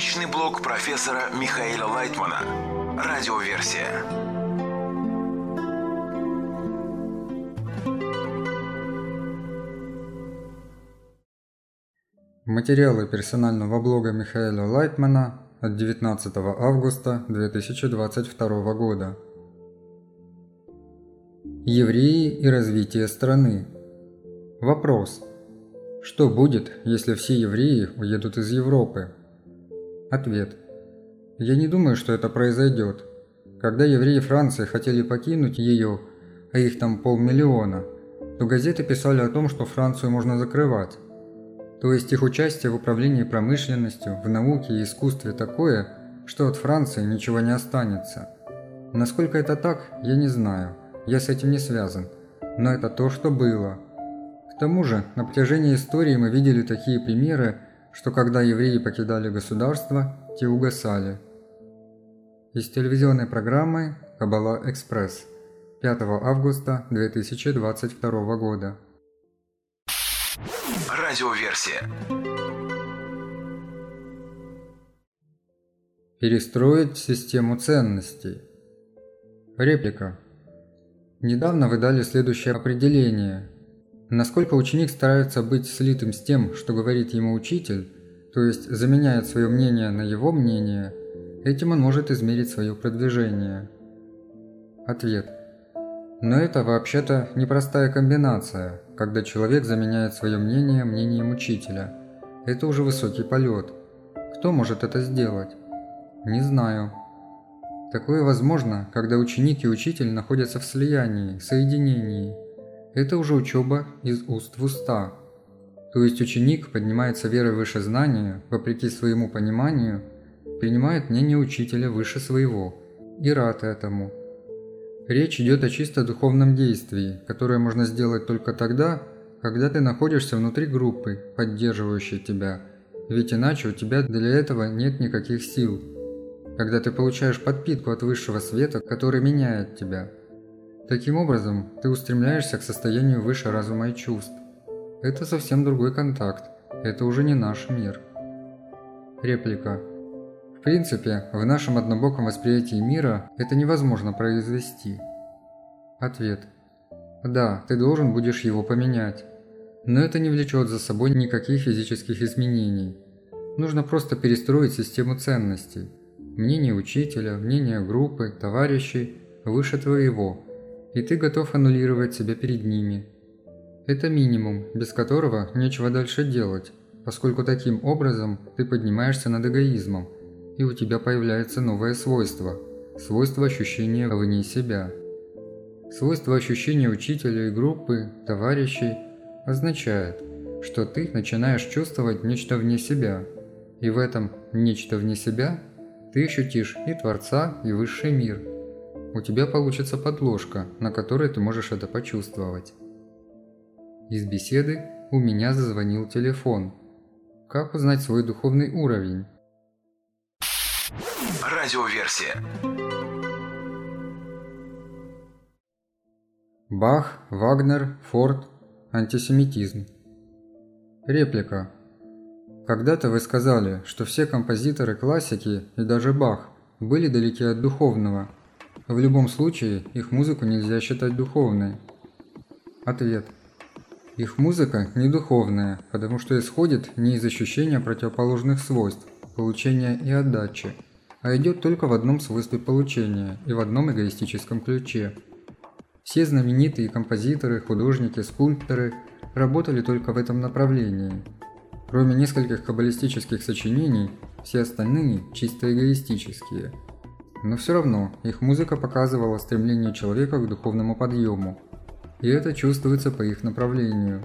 Научный блог профессора Михаила Лайтмана. Радиоверсия. Материалы персонального блога Михаила Лайтмана от 19 августа 2022 года. Евреи и развитие страны. Вопрос. Что будет, если все евреи уедут из Европы? Ответ. Я не думаю, что это произойдет. Когда евреи Франции хотели покинуть ее, а их там полмиллиона, то газеты писали о том, что Францию можно закрывать. То есть их участие в управлении промышленностью, в науке и искусстве такое, что от Франции ничего не останется. Насколько это так, я не знаю, я с этим не связан, но это то, что было – к тому же, на протяжении истории мы видели такие примеры, что когда евреи покидали государство, те угасали. Из телевизионной программы «Кабала Экспресс» 5 августа 2022 года. Радиоверсия. Перестроить систему ценностей. Реплика. Недавно вы дали следующее определение – Насколько ученик старается быть слитым с тем, что говорит ему учитель, то есть заменяет свое мнение на его мнение, этим он может измерить свое продвижение. Ответ. Но это вообще-то непростая комбинация, когда человек заменяет свое мнение мнением учителя. Это уже высокий полет. Кто может это сделать? Не знаю. Такое возможно, когда ученик и учитель находятся в слиянии, соединении – это уже учеба из уст в уста. То есть ученик поднимается верой выше знания, вопреки своему пониманию, принимает мнение учителя выше своего и рад этому. Речь идет о чисто духовном действии, которое можно сделать только тогда, когда ты находишься внутри группы, поддерживающей тебя, ведь иначе у тебя для этого нет никаких сил. Когда ты получаешь подпитку от высшего света, который меняет тебя – Таким образом, ты устремляешься к состоянию выше разума и чувств. Это совсем другой контакт, это уже не наш мир. Реплика. В принципе, в нашем однобоком восприятии мира это невозможно произвести. Ответ. Да, ты должен будешь его поменять. Но это не влечет за собой никаких физических изменений. Нужно просто перестроить систему ценностей. Мнение учителя, мнение группы, товарищей выше твоего – и ты готов аннулировать себя перед ними. Это минимум, без которого нечего дальше делать, поскольку таким образом ты поднимаешься над эгоизмом, и у тебя появляется новое свойство – свойство ощущения вне себя. Свойство ощущения учителя и группы, товарищей означает, что ты начинаешь чувствовать нечто вне себя, и в этом «нечто вне себя» ты ощутишь и Творца, и Высший мир – у тебя получится подложка, на которой ты можешь это почувствовать. Из беседы у меня зазвонил телефон. Как узнать свой духовный уровень? Радиоверсия. Бах, Вагнер, Форд, антисемитизм. Реплика. Когда-то вы сказали, что все композиторы классики и даже Бах были далеки от духовного – в любом случае, их музыку нельзя считать духовной. Ответ. Их музыка не духовная, потому что исходит не из ощущения противоположных свойств, получения и отдачи, а идет только в одном свойстве получения и в одном эгоистическом ключе. Все знаменитые композиторы, художники, скульпторы работали только в этом направлении. Кроме нескольких каббалистических сочинений, все остальные чисто эгоистические – но все равно их музыка показывала стремление человека к духовному подъему, и это чувствуется по их направлению.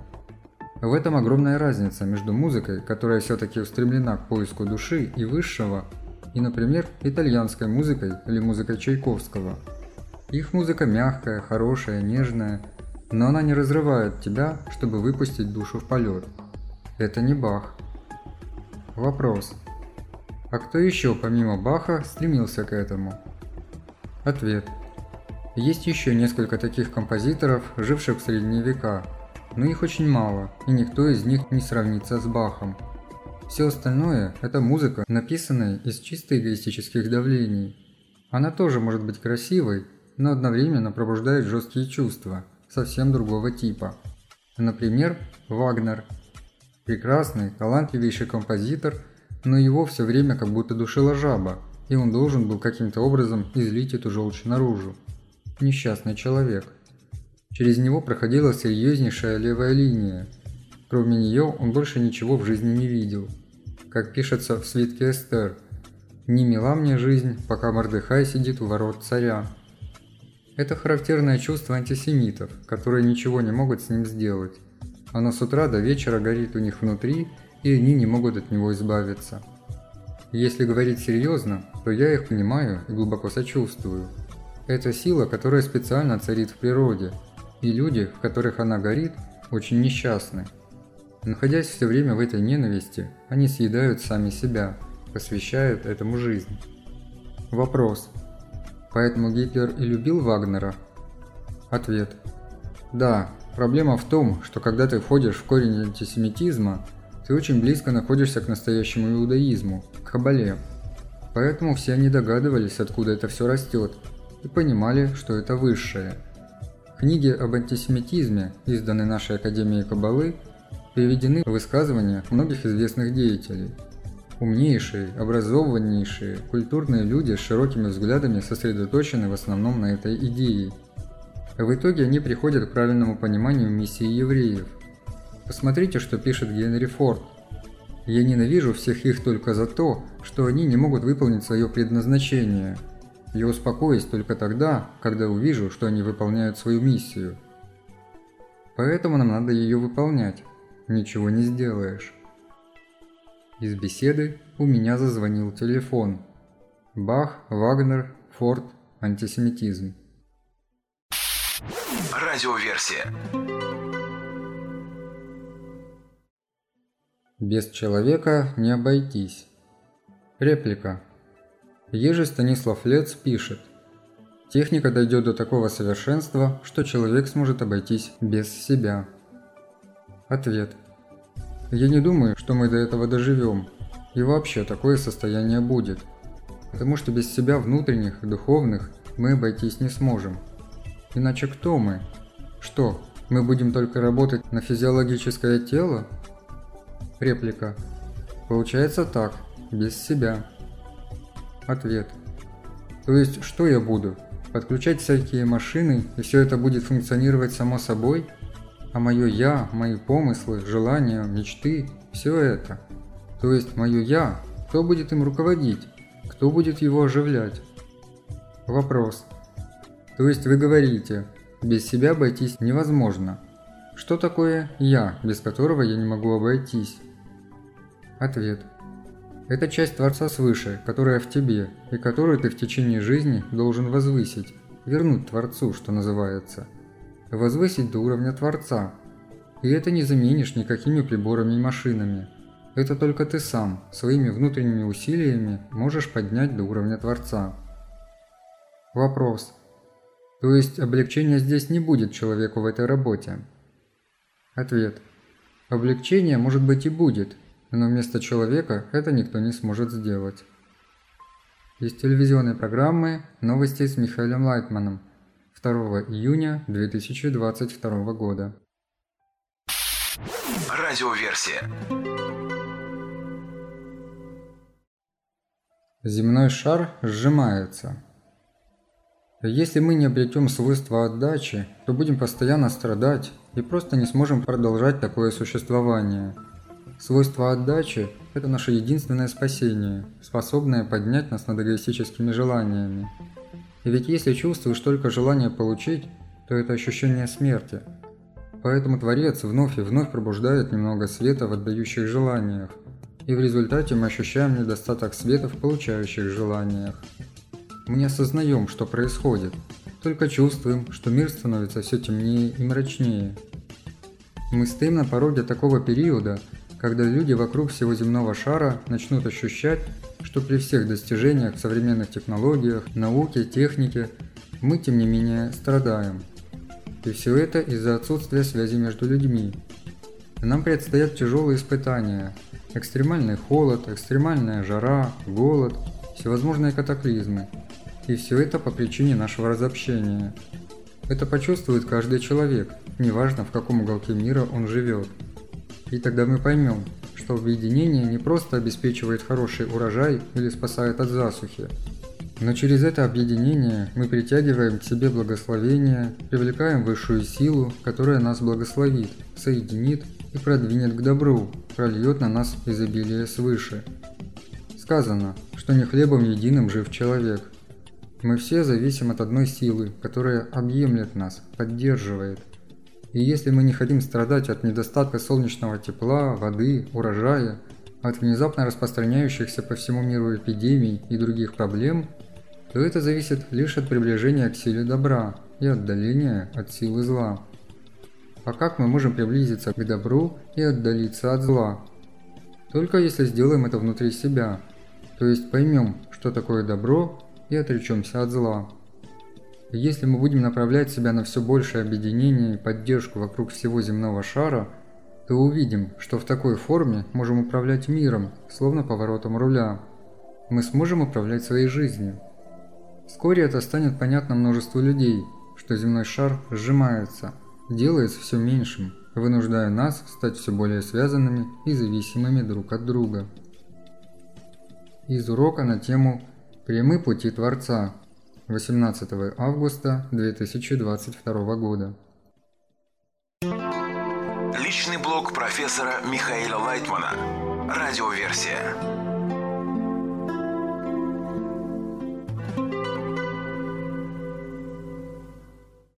В этом огромная разница между музыкой, которая все-таки устремлена к поиску души и высшего, и, например, итальянской музыкой или музыкой Чайковского. Их музыка мягкая, хорошая, нежная, но она не разрывает тебя, чтобы выпустить душу в полет. Это не Бах. Вопрос. А кто еще помимо Баха стремился к этому? Ответ. Есть еще несколько таких композиторов, живших в средние века, но их очень мало, и никто из них не сравнится с Бахом. Все остальное – это музыка, написанная из чисто эгоистических давлений. Она тоже может быть красивой, но одновременно пробуждает жесткие чувства, совсем другого типа. Например, Вагнер. Прекрасный, талантливейший композитор, но его все время как будто душила жаба, и он должен был каким-то образом излить эту желчь наружу. Несчастный человек. Через него проходила серьезнейшая левая линия. Кроме нее он больше ничего в жизни не видел. Как пишется в свитке Эстер, «Не мила мне жизнь, пока Мордыхай сидит у ворот царя». Это характерное чувство антисемитов, которые ничего не могут с ним сделать. Оно с утра до вечера горит у них внутри, и они не могут от него избавиться. Если говорить серьезно, то я их понимаю и глубоко сочувствую. Это сила, которая специально царит в природе, и люди, в которых она горит, очень несчастны. Находясь все время в этой ненависти, они съедают сами себя, посвящают этому жизнь. Вопрос. Поэтому Гитлер и любил Вагнера? Ответ. Да, проблема в том, что когда ты входишь в корень антисемитизма, ты очень близко находишься к настоящему иудаизму, к Кабале. Поэтому все они догадывались, откуда это все растет, и понимали, что это высшее. Книги об антисемитизме, изданные нашей Академией Кабалы, приведены высказывания многих известных деятелей. Умнейшие, образованнейшие, культурные люди с широкими взглядами сосредоточены в основном на этой идее. В итоге они приходят к правильному пониманию миссии евреев. Посмотрите, что пишет Генри Форд. «Я ненавижу всех их только за то, что они не могут выполнить свое предназначение – я успокоюсь только тогда, когда увижу, что они выполняют свою миссию. Поэтому нам надо ее выполнять. Ничего не сделаешь. Из беседы у меня зазвонил телефон. Бах, Вагнер, Форд, антисемитизм. Радиоверсия. Без человека не обойтись. Реплика. Еже Станислав Лец пишет, «Техника дойдет до такого совершенства, что человек сможет обойтись без себя». Ответ. Я не думаю, что мы до этого доживем, и вообще такое состояние будет, потому что без себя внутренних, духовных, мы обойтись не сможем. Иначе кто мы? Что, мы будем только работать на физиологическое тело? Реплика. Получается так, без себя. Ответ. То есть, что я буду? Подключать всякие машины, и все это будет функционировать само собой? А мое «я», мои помыслы, желания, мечты – все это. То есть, мое «я», кто будет им руководить? Кто будет его оживлять? Вопрос. То есть вы говорите, без себя обойтись невозможно. Что такое «я», без которого я не могу обойтись? Ответ. Это часть Творца свыше, которая в тебе, и которую ты в течение жизни должен возвысить, вернуть Творцу, что называется. Возвысить до уровня Творца. И это не заменишь никакими приборами и машинами. Это только ты сам, своими внутренними усилиями, можешь поднять до уровня Творца. Вопрос. То есть облегчения здесь не будет человеку в этой работе? Ответ. Облегчение может быть и будет, но вместо человека это никто не сможет сделать. Из телевизионной программы «Новости с Михаилом Лайтманом» 2 июня 2022 года. Радиоверсия. Земной шар сжимается. Если мы не обретем свойства отдачи, то будем постоянно страдать и просто не сможем продолжать такое существование – Свойство отдачи – это наше единственное спасение, способное поднять нас над эгоистическими желаниями. И ведь если чувствуешь только желание получить, то это ощущение смерти. Поэтому Творец вновь и вновь пробуждает немного света в отдающих желаниях, и в результате мы ощущаем недостаток света в получающих желаниях. Мы не осознаем, что происходит, только чувствуем, что мир становится все темнее и мрачнее. Мы стоим на пороге такого периода, когда люди вокруг всего земного шара начнут ощущать, что при всех достижениях в современных технологиях, науке, технике, мы тем не менее страдаем. И все это из-за отсутствия связи между людьми. Нам предстоят тяжелые испытания, Экстремальный холод, экстремальная жара, голод, всевозможные катаклизмы. И все это по причине нашего разобщения. Это почувствует каждый человек, неважно в каком уголке мира он живет. И тогда мы поймем, что объединение не просто обеспечивает хороший урожай или спасает от засухи, но через это объединение мы притягиваем к себе благословение, привлекаем высшую силу, которая нас благословит, соединит и продвинет к добру, прольет на нас изобилие свыше. Сказано, что не хлебом единым жив человек. Мы все зависим от одной силы, которая объемлет нас, поддерживает. И если мы не хотим страдать от недостатка солнечного тепла, воды, урожая, от внезапно распространяющихся по всему миру эпидемий и других проблем, то это зависит лишь от приближения к силе добра и отдаления от силы зла. А как мы можем приблизиться к добру и отдалиться от зла? Только если сделаем это внутри себя, то есть поймем, что такое добро и отречемся от зла. Если мы будем направлять себя на все большее объединение и поддержку вокруг всего земного шара, то увидим, что в такой форме можем управлять миром, словно поворотом руля. Мы сможем управлять своей жизнью. Вскоре это станет понятно множеству людей, что земной шар сжимается – делается все меньшим, вынуждая нас стать все более связанными и зависимыми друг от друга. Из урока на тему «Прямы пути Творца» 18 августа 2022 года. Личный блог профессора Михаила Лайтмана. Радиоверсия.